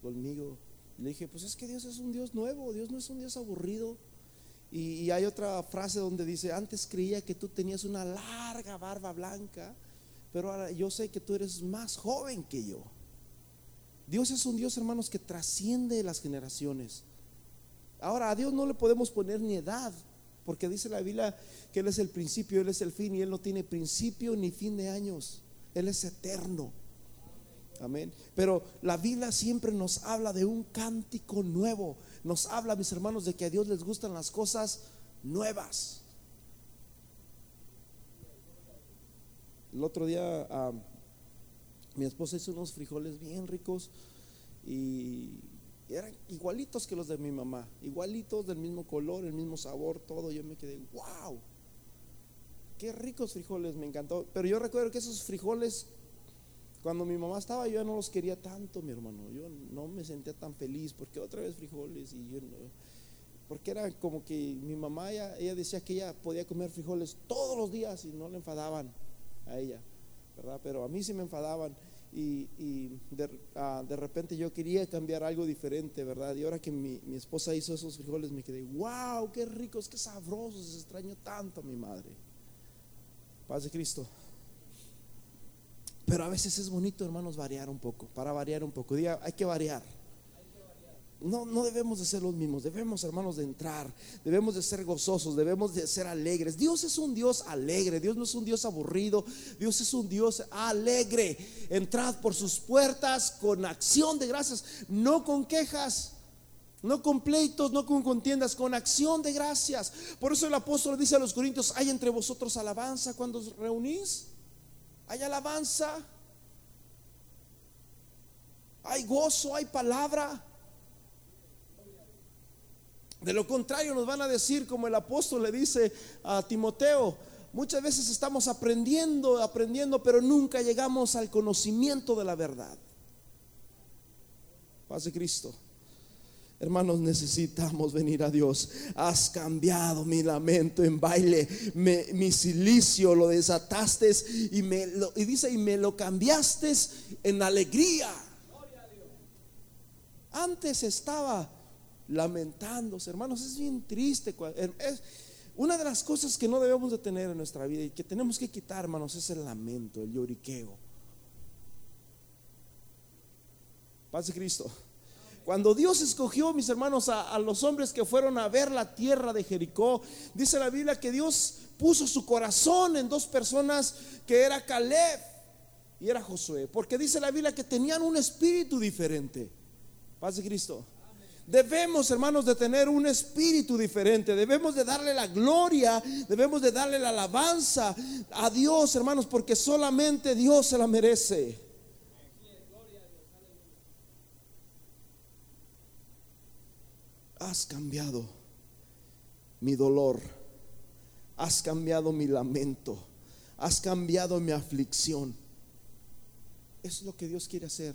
A: conmigo. Le dije, pues es que Dios es un Dios nuevo, Dios no es un Dios aburrido. Y, hay otra frase donde dice, antes creía que tú tenías una larga barba blanca, pero ahora yo sé que tú eres más joven que yo. Dios es un Dios, hermanos, que trasciende las generaciones. Ahora, a Dios no le podemos poner ni edad, porque dice la Biblia que Él es el principio, Él es el fin, y Él no tiene principio ni fin de años. Él es eterno. Amén. Pero la Biblia siempre nos habla de un cántico nuevo. Nos habla, mis hermanos, de que a Dios les gustan las cosas nuevas. El otro día mi esposa hizo unos frijoles bien ricos y eran igualitos que los de mi mamá, igualitos del mismo color, el mismo sabor, todo. Yo me quedé, wow, qué ricos frijoles, me encantó. Pero yo recuerdo que esos frijoles cuando mi mamá estaba, yo no los quería tanto, mi hermano. Yo no me sentía tan feliz porque otra vez frijoles y yo porque era como que mi mamá ella, decía que ella podía comer frijoles todos los días y no le enfadaban a ella, ¿verdad? Pero a mí sí me enfadaban y, ah, de, repente yo quería cambiar algo diferente, ¿verdad? Y ahora que mi, mi, esposa hizo esos frijoles me quedé, wow, qué ricos, qué sabrosos, extraño tanto a mi madre. Paz de Cristo. Pero a veces es bonito, hermanos, variar un poco, para variar un poco. Diga, hay que variar. No, no debemos de ser los mismos, debemos, hermanos, de entrar, debemos de ser gozosos, debemos de ser alegres. Dios es un Dios alegre, Dios no es un Dios aburrido, Dios es un Dios alegre. Entrad por sus puertas con acción de gracias, no con quejas. No con pleitos, no con contiendas, con acción de gracias. Por eso el apóstol dice a los corintios, hay entre vosotros alabanza cuando os reunís hay alabanza, hay gozo, hay palabra. De lo contrario nos van a decir, como el apóstol le dice a Timoteo, muchas veces estamos aprendiendo, aprendiendo, pero nunca llegamos al conocimiento de la verdad. Paz de Cristo. Hermanos, necesitamos venir a Dios. Has cambiado mi lamento en baile, mi silicio lo desataste y me lo, y dice y me lo cambiaste en alegría. Antes estaba lamentándose, hermanos, es bien triste. Es una de las cosas que no debemos de tener en nuestra vida y que tenemos que quitar, hermanos, es el lamento, el lloriqueo. Paz de Cristo. Cuando Dios escogió, mis hermanos, a, los hombres que fueron a ver la tierra de Jericó, dice la Biblia que Dios puso su corazón en dos personas que era Caleb y era Josué, porque dice la Biblia que tenían un espíritu diferente. Paz de Cristo. Debemos, hermanos, de tener un espíritu diferente. Debemos de darle la gloria, debemos de darle la alabanza a Dios, hermanos, porque solamente Dios se la merece. has cambiado mi dolor, has cambiado mi lamento, has cambiado mi aflicción. Es lo que Dios quiere hacer.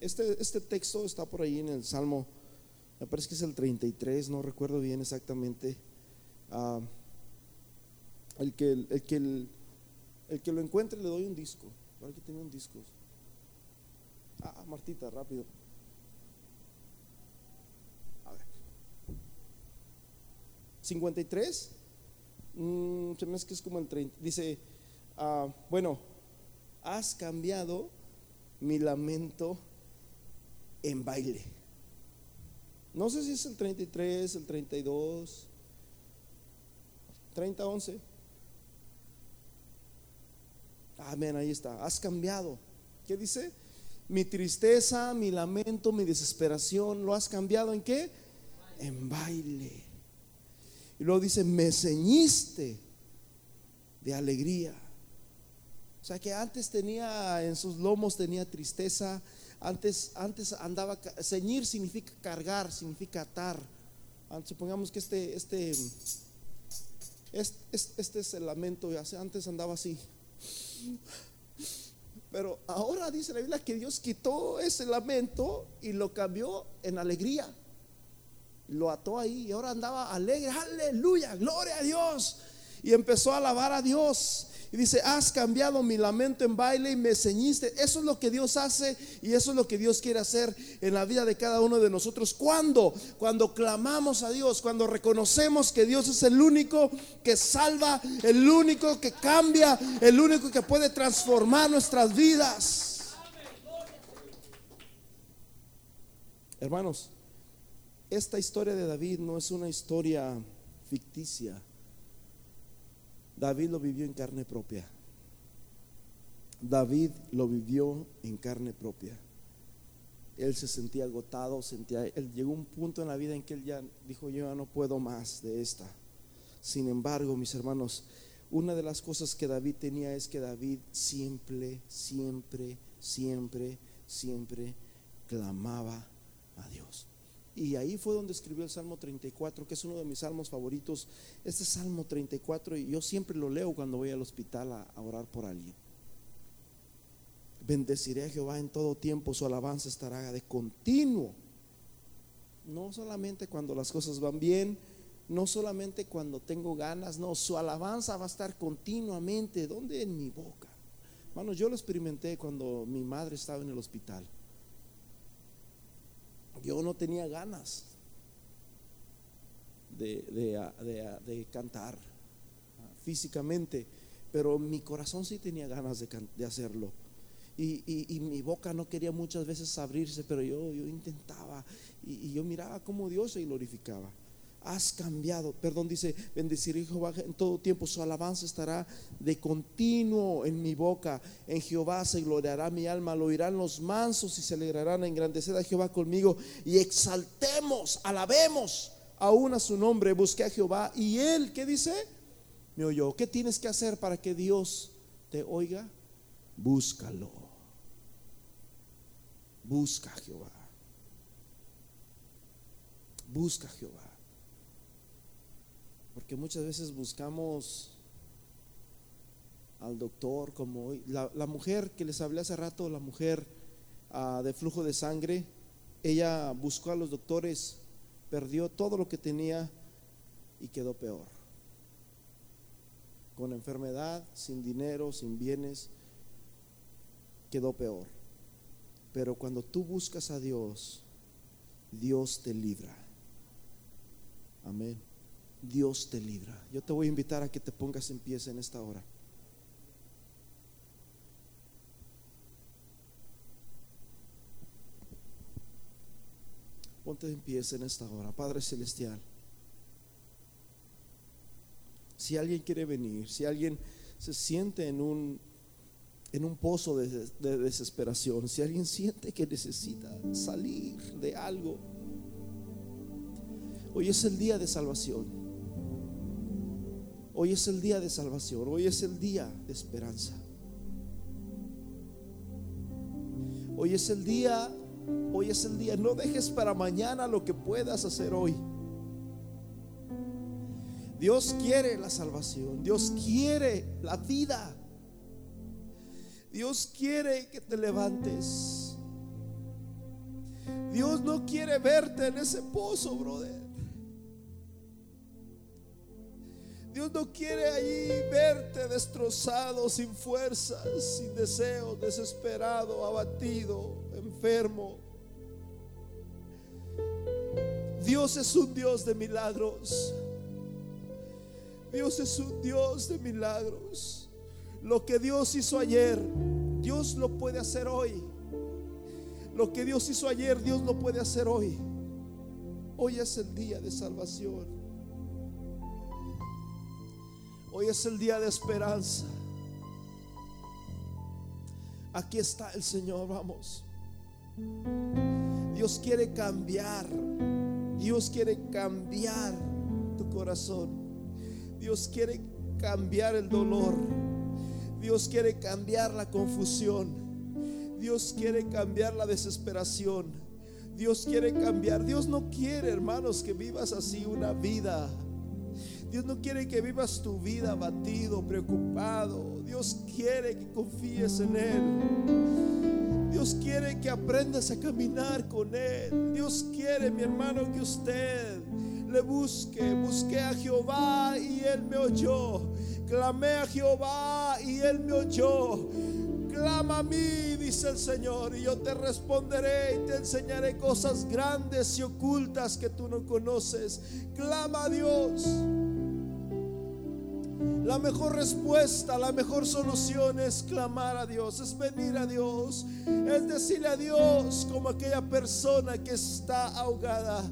A: Este, este texto está por ahí en el Salmo, me parece que es el 33, no recuerdo bien exactamente. Ah, el, que, el, que el, que lo encuentre le doy un disco. Por aquí tenía un disco. Ah, Martita, rápido. A ver. 53. Mm, se me hace que es como el 30. Dice, ah, bueno, has cambiado mi lamento en baile. No sé si es el 33, el 32, 30, 11. Amén, ahí está. Has cambiado. ¿Qué dice? Mi tristeza, mi lamento, mi desesperación, ¿lo has cambiado en qué? En baile. Y luego dice, me ceñiste de alegría. O sea que antes tenía en sus lomos tenía tristeza, antes, antes andaba, ceñir significa cargar, significa atar. Supongamos que este, este, este, este es el lamento, antes andaba así. Pero ahora dice la Biblia que Dios quitó ese lamento y lo cambió en alegría. Lo ató ahí y ahora andaba alegre. Aleluya, gloria a Dios. Y empezó a alabar a Dios. Y dice, has cambiado mi lamento en baile y me ceñiste. Eso es lo que Dios hace y eso es lo que Dios quiere hacer en la vida de cada uno de nosotros. ¿Cuándo? Cuando clamamos a Dios, cuando reconocemos que Dios es el único que salva, el único que cambia, el único que puede transformar nuestras vidas. Hermanos, esta historia de David no es una historia ficticia. David lo vivió en carne propia. David lo vivió en carne propia. Él se sentía agotado, sentía, él llegó un punto en la vida en que él ya dijo, yo ya no puedo más de esta. Sin embargo, mis hermanos, una de las cosas que David tenía es que David siempre, siempre, siempre, siempre clamaba a Dios. Y ahí fue donde escribió el Salmo 34, que es uno de mis salmos favoritos. Este Salmo 34, y yo siempre lo leo cuando voy al hospital a, orar por alguien. Bendeciré a Jehová en todo tiempo, su alabanza estará de continuo. No solamente cuando las cosas van bien, no solamente cuando tengo ganas, no, su alabanza va a estar continuamente. ¿Dónde? En mi boca. Hermanos, yo lo experimenté cuando mi madre estaba en el hospital yo no tenía ganas de, cantar físicamente, pero mi corazón sí tenía ganas de, hacerlo. Y, mi boca no quería muchas veces abrirse, pero yo, yo intentaba y, yo miraba cómo Dios se glorificaba has cambiado. Perdón, dice, bendeciré Jehová en todo tiempo, su alabanza estará de continuo en mi boca. En Jehová se gloriará mi alma, lo oirán los mansos y se alegrarán, engrandecer a Jehová conmigo y exaltemos, alabemos aún a su nombre. Busqué a Jehová y él, ¿qué dice? Me oyó. ¿Qué tienes que hacer para que Dios te oiga? Búscalo. Busca a Jehová. Busca a Jehová. Porque muchas veces buscamos al doctor como hoy. La, mujer que les hablé hace rato, la mujer ah, de flujo de sangre, ella buscó a los doctores, perdió todo lo que tenía y quedó peor. Con enfermedad, sin dinero, sin bienes, quedó peor. Pero cuando tú buscas a Dios, Dios te libra. Amén. Dios te libra. Yo te voy a invitar a que te pongas en pie en esta hora. Ponte en pie en esta hora, Padre Celestial. Si alguien quiere venir, si alguien se siente en un, en un pozo de desesperación, si alguien siente que necesita salir de algo, hoy es el día de salvación. Hoy es el día de salvación, hoy es el día de esperanza. Hoy es el día, hoy es el día. No dejes para mañana lo que puedas hacer hoy. Dios quiere la salvación, Dios quiere la vida. Dios quiere que te levantes. Dios no quiere verte en ese pozo, brother. Dios no quiere allí verte destrozado, sin fuerzas, sin deseos, desesperado, abatido, enfermo. Dios es un Dios de milagros. Dios es un Dios de milagros. Lo que Dios hizo ayer, Dios lo puede hacer hoy. Lo que Dios hizo ayer, Dios lo puede hacer hoy. Hoy es el día de salvación. Hoy es el día de esperanza. Aquí está el Señor, vamos. Dios quiere cambiar. Dios quiere cambiar tu corazón. Dios quiere cambiar el dolor. Dios quiere cambiar la confusión. Dios quiere cambiar la desesperación. Dios quiere cambiar. Dios no quiere, hermanos, que vivas así una vida. Dios no quiere que vivas tu vida abatido, preocupado. Dios quiere que confíes en Él. Dios quiere que aprendas a caminar con Él. Dios quiere, mi hermano, que usted le busque. Busqué a Jehová y él me oyó. Clamé a Jehová y él me oyó. Clama a mí, dice el Señor, y yo te responderé y te enseñaré cosas grandes y ocultas que tú no conoces. Clama a Dios. La mejor respuesta, la mejor solución es clamar a Dios, es venir a Dios, es decirle a Dios como aquella persona que está ahogada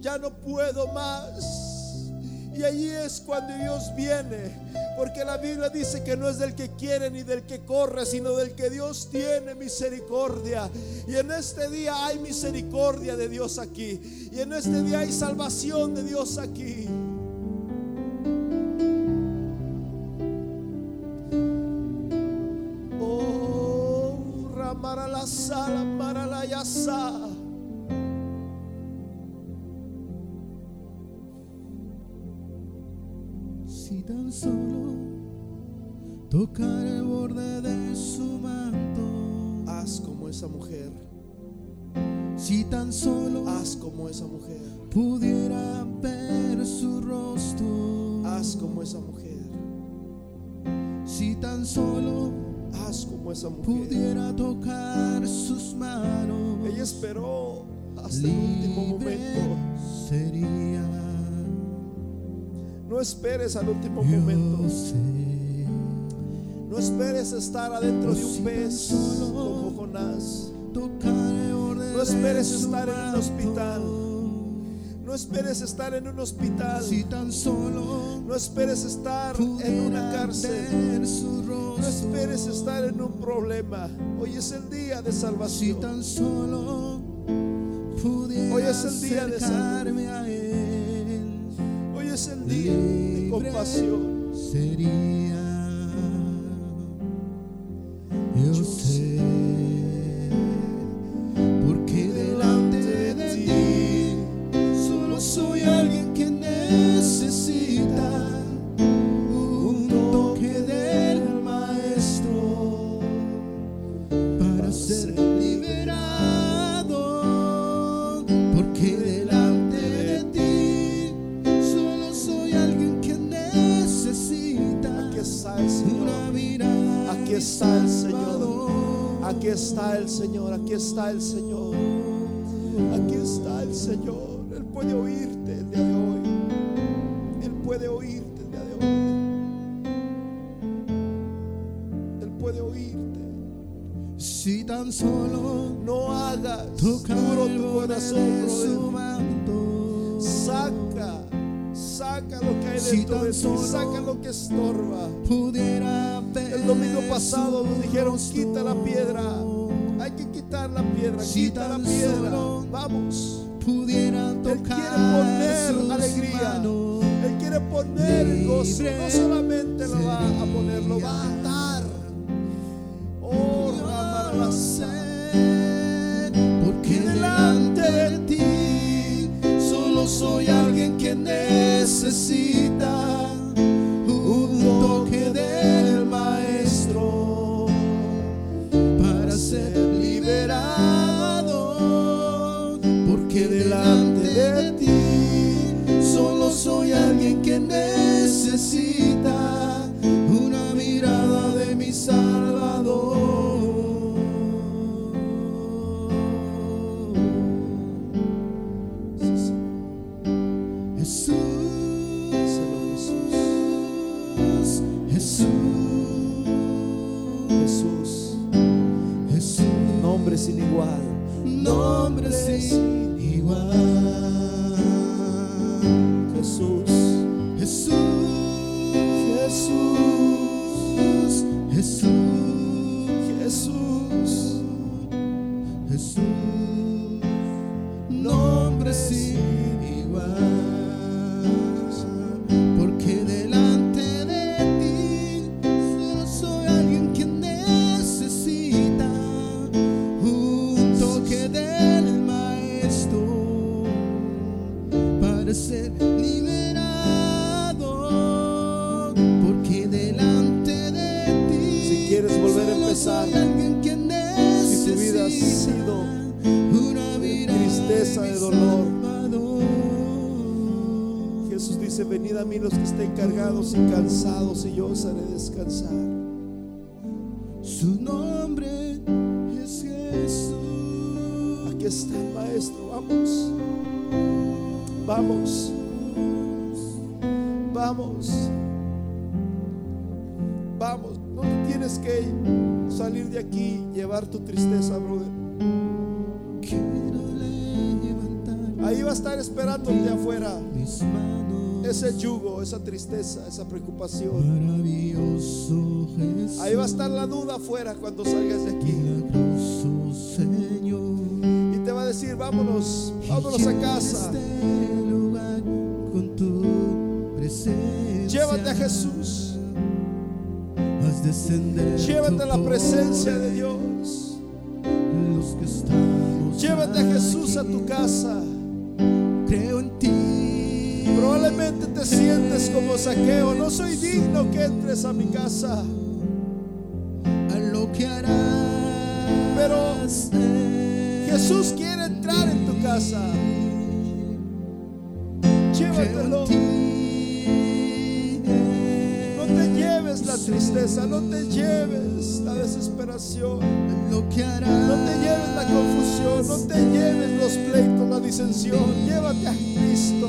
A: ya no puedo más. Y allí es cuando Dios viene, porque la Biblia dice que no es del que quiere ni del que corre, sino del que Dios tiene misericordia. Y en este día hay misericordia de Dios aquí. Y en este día hay salvación de Dios aquí. Sala, para la yasa.
B: tan solo tocar el borde de su manto.
A: Haz como esa mujer.
B: Si tan solo
A: haz como esa mujer.
B: Pudiera ver su rostro.
A: Haz como esa mujer.
B: Si tan solo
A: haz como esa mujer.
B: Pudiera tocar sus manos.
A: Ella esperó hasta el último momento.
B: Sería
A: no esperes al último momento. No esperes estar adentro de un pez como Jonás. No esperes estar en un hospital. No esperes estar en un hospital.
B: Si tan solo
A: no esperes estar en una cárcel. No esperes estar en un problema. Hoy es el día de salvación.
B: Si tan solo
A: Hoy es el día de salvación es el día de compasión.
B: Sería, tan solo
A: no hagas duro tu corazón, Saca saca lo que hay dentro de ti, saca lo que estorba.
B: Pudiera
A: El domingo pasado nos dijeron quita la piedra. Hay que quitar la piedra, quita la piedra. Vamos.
B: Pudiera
A: Él quiere poner alegría. Él quiere poner gozo. No solamente lo va a poner, lo va a dar.
B: necesita un toque del maestro
A: para ser liberado, porque de
B: la cargados y cansados y yo os haré descansar.
A: Su nombre es Jesús.
B: Aquí está el maestro, vamos. Vamos. Vamos. Vamos. No tienes que salir de aquí llevar tu tristeza, ese yugo, esa tristeza, esa preocupación. Ahí va a estar la duda afuera cuando salgas de aquí. Y te va a decir, vámonos, vámonos a casa.
A: Este.
B: Llévate a Jesús. Llévate a la presencia de. Dios. Llévate a Jesús a tu casa.
A: Creo en ti.
B: Probablemente te sientes como saqueo. No soy digno que entres a mi casa.
A: a lo que harás.
B: Pero Jesús quiere entrar en tu casa. Llévatelo. No te lleves la tristeza. No te lleves la desesperación.
A: A lo que harás.
B: No te lleves la confusión. No te lleves los pleitos, la disensión. Llévate a Cristo.